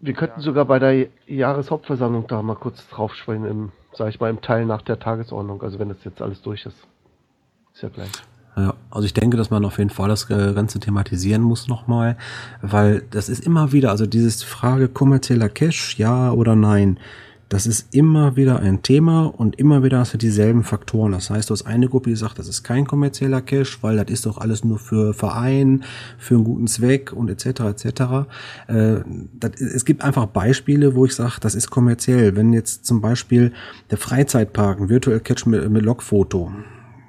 Wir könnten sogar bei der Jahreshauptversammlung da mal kurz drauf sprechen, im, sag ich mal, im Teil nach der Tagesordnung. Also wenn das jetzt alles durch ist. Ist ja gleich. Also ich denke, dass man auf jeden Fall das äh, Ganze thematisieren muss nochmal, weil das ist immer wieder, also dieses Frage kommerzieller Cash, ja oder nein, das ist immer wieder ein Thema und immer wieder hast du dieselben Faktoren. Das heißt, du hast eine Gruppe, die sagt, das ist kein kommerzieller Cash, weil das ist doch alles nur für Verein, für einen guten Zweck und etc. etc. Äh, das, es gibt einfach Beispiele, wo ich sage, das ist kommerziell. Wenn jetzt zum Beispiel der Freizeitpark ein Virtual Catch mit, mit Logfoto,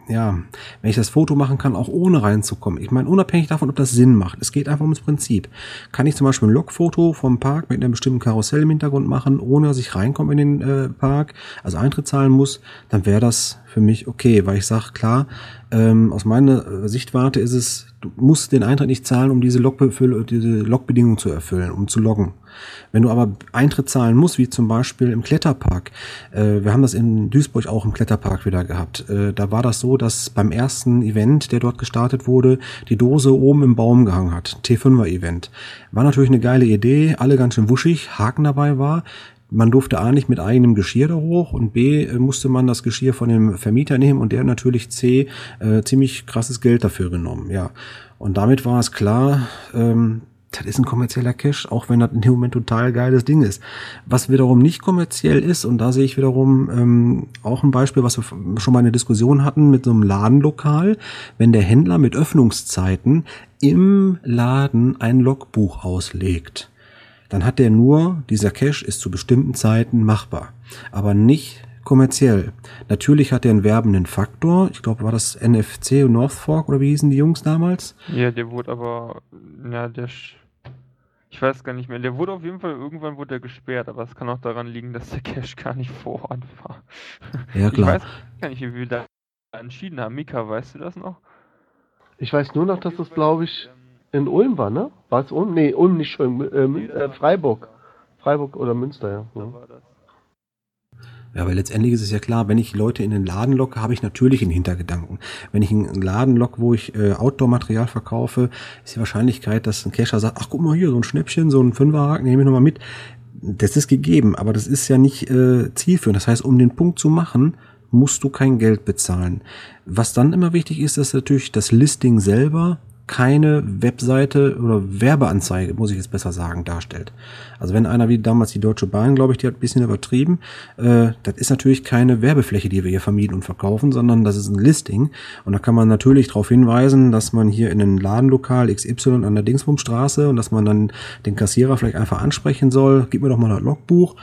ja, wenn ich das Foto machen kann, auch ohne reinzukommen. Ich meine, unabhängig davon, ob das Sinn macht. Es geht einfach ums Prinzip. Kann ich zum Beispiel ein Logfoto vom Park mit einem bestimmten Karussell im Hintergrund machen, ohne dass ich reinkomme in den äh, Park, also Eintritt zahlen muss, dann wäre das für mich okay, weil ich sage, klar, ähm, aus meiner äh, Sichtwarte ist es, du musst den Eintritt nicht zahlen, um diese, Logbedingungen zu erfüllen, um zu loggen. Wenn du aber Eintritt zahlen musst, wie zum Beispiel im Kletterpark, äh, wir haben das in Duisburg auch im Kletterpark wieder gehabt, äh, da war das so, dass beim ersten Event, der dort gestartet wurde, die Dose oben im Baum gehangen hat, T5er Event. War natürlich eine geile Idee, alle ganz schön wuschig, Haken dabei war, man durfte A nicht mit eigenem Geschirr da hoch und B äh, musste man das Geschirr von dem Vermieter nehmen und der natürlich C äh, ziemlich krasses Geld dafür genommen, ja. Und damit war es klar, ähm, das ist ein kommerzieller Cash, auch wenn das in dem Moment total geiles Ding ist. Was wiederum nicht kommerziell ist, und da sehe ich wiederum ähm, auch ein Beispiel, was wir schon mal eine Diskussion hatten mit so einem Ladenlokal, wenn der Händler mit Öffnungszeiten im Laden ein Logbuch auslegt dann hat der nur, dieser Cache ist zu bestimmten Zeiten machbar, aber nicht kommerziell. Natürlich hat er einen werbenden Faktor. Ich glaube, war das NFC und North Fork oder wie hießen die Jungs damals? Ja, der wurde aber, ja, der, ich weiß gar nicht mehr, der wurde auf jeden Fall, irgendwann wurde er gesperrt, aber es kann auch daran liegen, dass der Cache gar nicht vor Ort war. Ja, Ich klar. weiß gar nicht, wie wir da entschieden haben. Mika, weißt du das noch? Ich weiß nur noch, dass das, glaube ich, in Ulm war, ne? War es Ulm? Nee, Ulm nicht schon, äh, Mün- äh, Freiburg. Freiburg oder Münster, ja. Ja. Ja, aber letztendlich ist es ja klar, wenn ich Leute in den Laden locke, habe ich natürlich einen Hintergedanken. Wenn ich einen Laden locke, wo ich äh, Outdoor-Material verkaufe, ist die Wahrscheinlichkeit, dass ein Cacher sagt, ach guck mal hier, so ein Schnäppchen, so ein Fünferhaken, nehme ich nochmal mit. Das ist gegeben, aber das ist ja nicht äh, zielführend. Das heißt, um den Punkt zu machen, musst du kein Geld bezahlen. Was dann immer wichtig ist, ist natürlich das Listing selber keine Webseite oder Werbeanzeige, muss ich jetzt besser sagen, darstellt. Also wenn einer wie damals die Deutsche Bahn, glaube ich, die hat ein bisschen übertrieben, äh, das ist natürlich keine Werbefläche, die wir hier vermieten und verkaufen, sondern das ist ein Listing. Und da kann man natürlich darauf hinweisen, dass man hier in einem Ladenlokal XY an der Dingsbumstraße und dass man dann den Kassierer vielleicht einfach ansprechen soll, gib mir doch mal das Logbuch.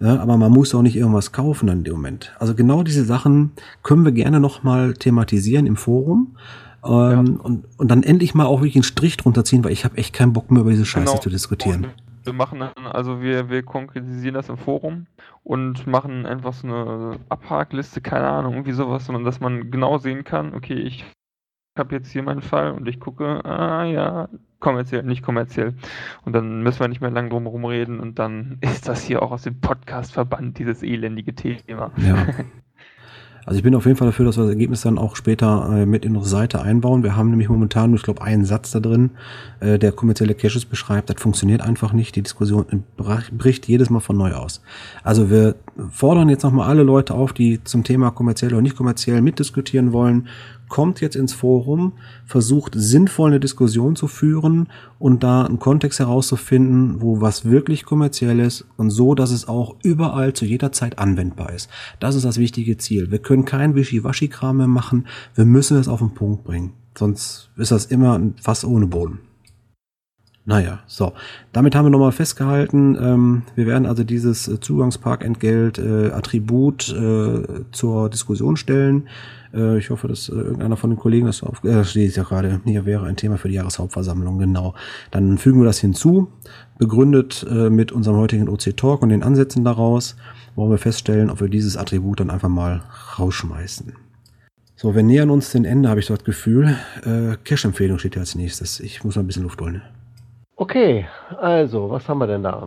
Ja, aber man muss auch nicht irgendwas kaufen in dem Moment. Also genau diese Sachen können wir gerne nochmal thematisieren im Forum. Ähm, ja. und, und dann endlich mal auch wirklich einen Strich drunter ziehen, weil ich habe echt keinen Bock mehr über diese Scheiße genau. zu diskutieren. wir machen dann, also wir, wir konkretisieren das im Forum und machen einfach so eine Abhakliste, keine Ahnung, irgendwie sowas, dass man genau sehen kann, okay, ich habe jetzt hier meinen Fall und ich gucke, ah ja, kommerziell, nicht kommerziell. Und dann müssen wir nicht mehr lange drum herum reden und dann [laughs] ist das hier auch aus dem Podcast verbannt, dieses elendige Thema. Ja. [laughs] Also ich bin auf jeden Fall dafür, dass wir das Ergebnis dann auch später äh, mit in unsere Seite einbauen. Wir haben nämlich momentan, ich glaube, einen Satz da drin, äh, der kommerzielle Caches beschreibt. Das funktioniert einfach nicht. Die Diskussion bricht jedes Mal von neu aus. Also wir fordern jetzt nochmal alle Leute auf, die zum Thema kommerziell oder nicht kommerziell mitdiskutieren wollen kommt jetzt ins Forum, versucht sinnvoll eine Diskussion zu führen und da einen Kontext herauszufinden, wo was wirklich kommerziell ist und so, dass es auch überall zu jeder Zeit anwendbar ist. Das ist das wichtige Ziel. Wir können kein Wischiwaschi-Kram mehr machen. Wir müssen es auf den Punkt bringen. Sonst ist das immer fast ohne Boden. Naja, so. Damit haben wir nochmal festgehalten, ähm, wir werden also dieses äh, Zugangsparkentgelt äh, Attribut äh, zur Diskussion stellen. Äh, ich hoffe, dass äh, irgendeiner von den Kollegen das auf, äh, steht ja gerade, hier wäre ein Thema für die Jahreshauptversammlung, genau. Dann fügen wir das hinzu, begründet äh, mit unserem heutigen OC Talk und den Ansätzen daraus, wollen wir feststellen, ob wir dieses Attribut dann einfach mal rausschmeißen. So, wir nähern uns dem Ende, habe ich das Gefühl. Äh, Cash-Empfehlung steht ja als nächstes. Ich muss mal ein bisschen Luft holen. Okay, also, was haben wir denn da?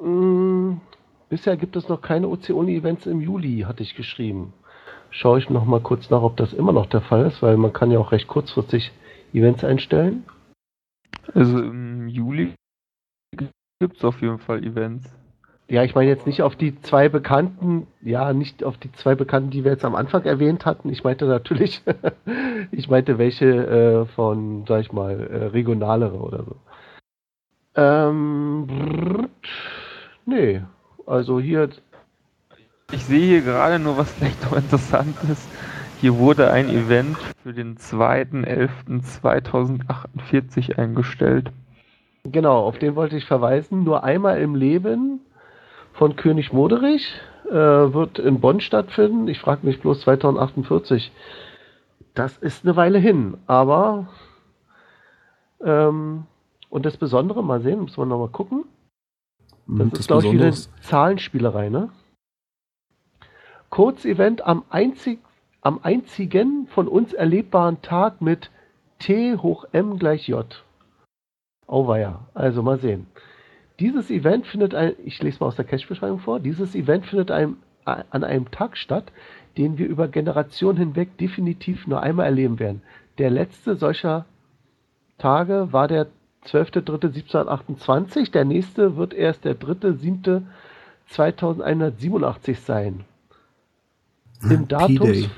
Hm, bisher gibt es noch keine OC-Uni-Events im Juli, hatte ich geschrieben schaue ich noch mal kurz nach, ob das immer noch der Fall ist, weil man kann ja auch recht kurzfristig Events einstellen. Also im Juli gibt es auf jeden Fall Events. Ja, ich meine jetzt nicht auf die zwei bekannten, ja, nicht auf die zwei bekannten, die wir jetzt am Anfang erwähnt hatten. Ich meinte natürlich, [laughs] ich meinte welche äh, von, sag ich mal, äh, regionalere oder so. Ähm, brrrt, nee, also hier ich sehe hier gerade nur was vielleicht noch interessant ist. Hier wurde ein Event für den 2.11.2048 eingestellt. Genau, auf den wollte ich verweisen. Nur einmal im Leben von König Moderich äh, wird in Bonn stattfinden. Ich frage mich bloß 2048. Das ist eine Weile hin, aber ähm, und das Besondere, mal sehen, müssen wir nochmal gucken. Das, das ist, glaube ich, wieder Zahlenspielerei, ne? Kurzevent am, einzig, am einzigen von uns erlebbaren Tag mit T hoch M gleich J. Auweia. Also mal sehen. Dieses Event findet ein, ich lese mal aus der Cache-Beschreibung vor, dieses Event findet ein, an einem Tag statt, den wir über Generationen hinweg definitiv nur einmal erleben werden. Der letzte solcher Tage war der 12.03.1728, der nächste wird erst der 3.7.2187 sein. Im Datums.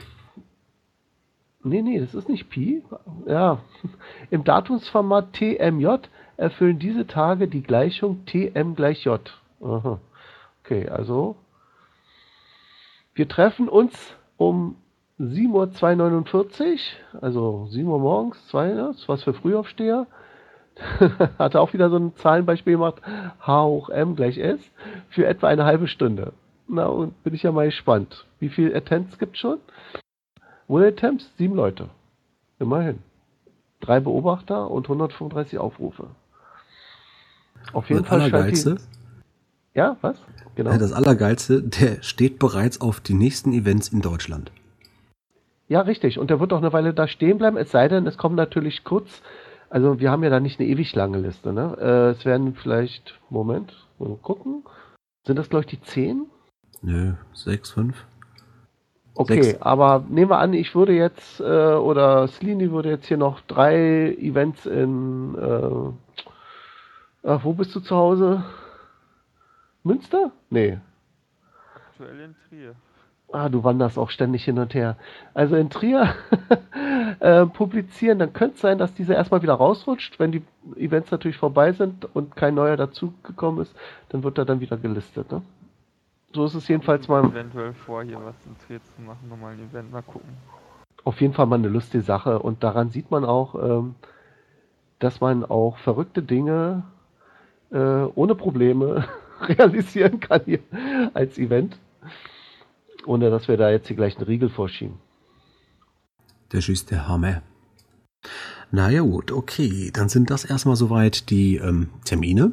Nee, nee, das ist nicht Pi. Ja. [laughs] Im Datumsformat TMJ erfüllen diese Tage die Gleichung TM gleich J. Aha. Okay, also wir treffen uns um 7.249 Uhr, also 7 Uhr morgens, 2, das ist was für Frühaufsteher. [laughs] Hat er auch wieder so ein Zahlenbeispiel gemacht, H hoch M gleich S, für etwa eine halbe Stunde. Na, und bin ich ja mal gespannt. Wie viele Attempts gibt es schon? Wohl Attempts? Sieben Leute. Immerhin. Drei Beobachter und 135 Aufrufe. Auf jeden das Fall Allergeilste, die... Ja, was? Genau. Das Allergeilste, der steht bereits auf die nächsten Events in Deutschland. Ja, richtig. Und der wird auch eine Weile da stehen bleiben, es sei denn, es kommt natürlich kurz. Also, wir haben ja da nicht eine ewig lange Liste. Ne? Äh, es werden vielleicht, Moment, mal gucken. Sind das, glaube ich, die 10? Nö, sechs, fünf. Okay, Sechs. aber nehmen wir an, ich würde jetzt, äh, oder Slini würde jetzt hier noch drei Events in, äh, ach, wo bist du zu Hause? Münster? Nee. Aktuell in Trier. Ah, du wanderst auch ständig hin und her. Also in Trier [laughs] äh, publizieren, dann könnte es sein, dass diese erstmal wieder rausrutscht. Wenn die Events natürlich vorbei sind und kein neuer dazugekommen ist, dann wird er dann wieder gelistet. Ne? So ist es jedenfalls mal Eventuell vor, hier was in Trier zu machen, nochmal ein Event, mal gucken. auf jeden Fall mal eine lustige Sache. Und daran sieht man auch, ähm, dass man auch verrückte Dinge äh, ohne Probleme [laughs] realisieren kann hier als Event. Ohne dass wir da jetzt hier gleich einen Riegel vorschieben. Das ist der Hammer. Naja gut, okay, dann sind das erstmal soweit die ähm, Termine.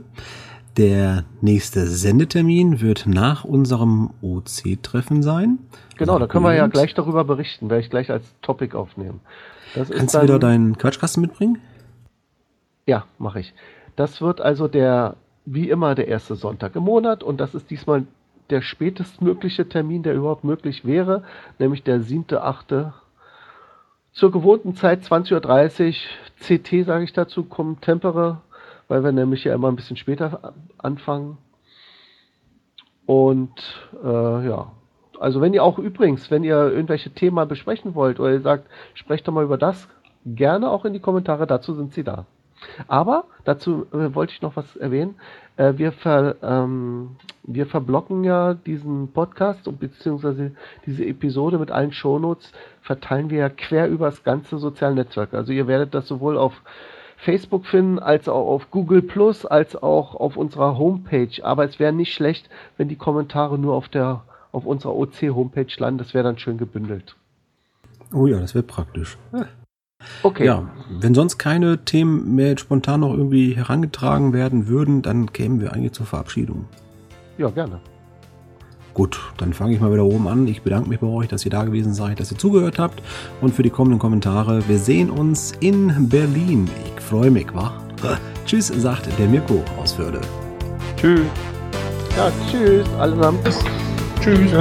Der nächste Sendetermin wird nach unserem OC-Treffen sein. Genau, da können wir ja gleich darüber berichten, werde ich gleich als Topic aufnehmen. Das Kannst du wieder deinen Quatschkasten mitbringen? Ja, mache ich. Das wird also der, wie immer, der erste Sonntag im Monat und das ist diesmal der spätestmögliche Termin, der überhaupt möglich wäre, nämlich der 7.8. Zur gewohnten Zeit 20.30 Uhr, CT sage ich dazu, kommt Tempere, weil wir nämlich ja immer ein bisschen später anfangen. Und äh, ja, also wenn ihr auch übrigens, wenn ihr irgendwelche Themen besprechen wollt oder ihr sagt, sprecht doch mal über das, gerne auch in die Kommentare, dazu sind sie da. Aber dazu äh, wollte ich noch was erwähnen. Äh, wir, ver, ähm, wir verblocken ja diesen Podcast und beziehungsweise diese Episode mit allen Shownotes verteilen wir ja quer über das ganze soziale Netzwerk. Also ihr werdet das sowohl auf Facebook finden, als auch auf Google Plus, als auch auf unserer Homepage. Aber es wäre nicht schlecht, wenn die Kommentare nur auf der auf unserer OC-Homepage landen. Das wäre dann schön gebündelt. Oh ja, das wäre praktisch. Okay. Ja, wenn sonst keine Themen mehr spontan noch irgendwie herangetragen werden würden, dann kämen wir eigentlich zur Verabschiedung. Ja, gerne. Gut, dann fange ich mal wieder oben an. Ich bedanke mich bei euch, dass ihr da gewesen seid, dass ihr zugehört habt und für die kommenden Kommentare. Wir sehen uns in Berlin. Ich freue mich, wa? [laughs] Tschüss, sagt der Mirko aus Förde. Tschüss. Ja, tschüss allesamt. Tschüss.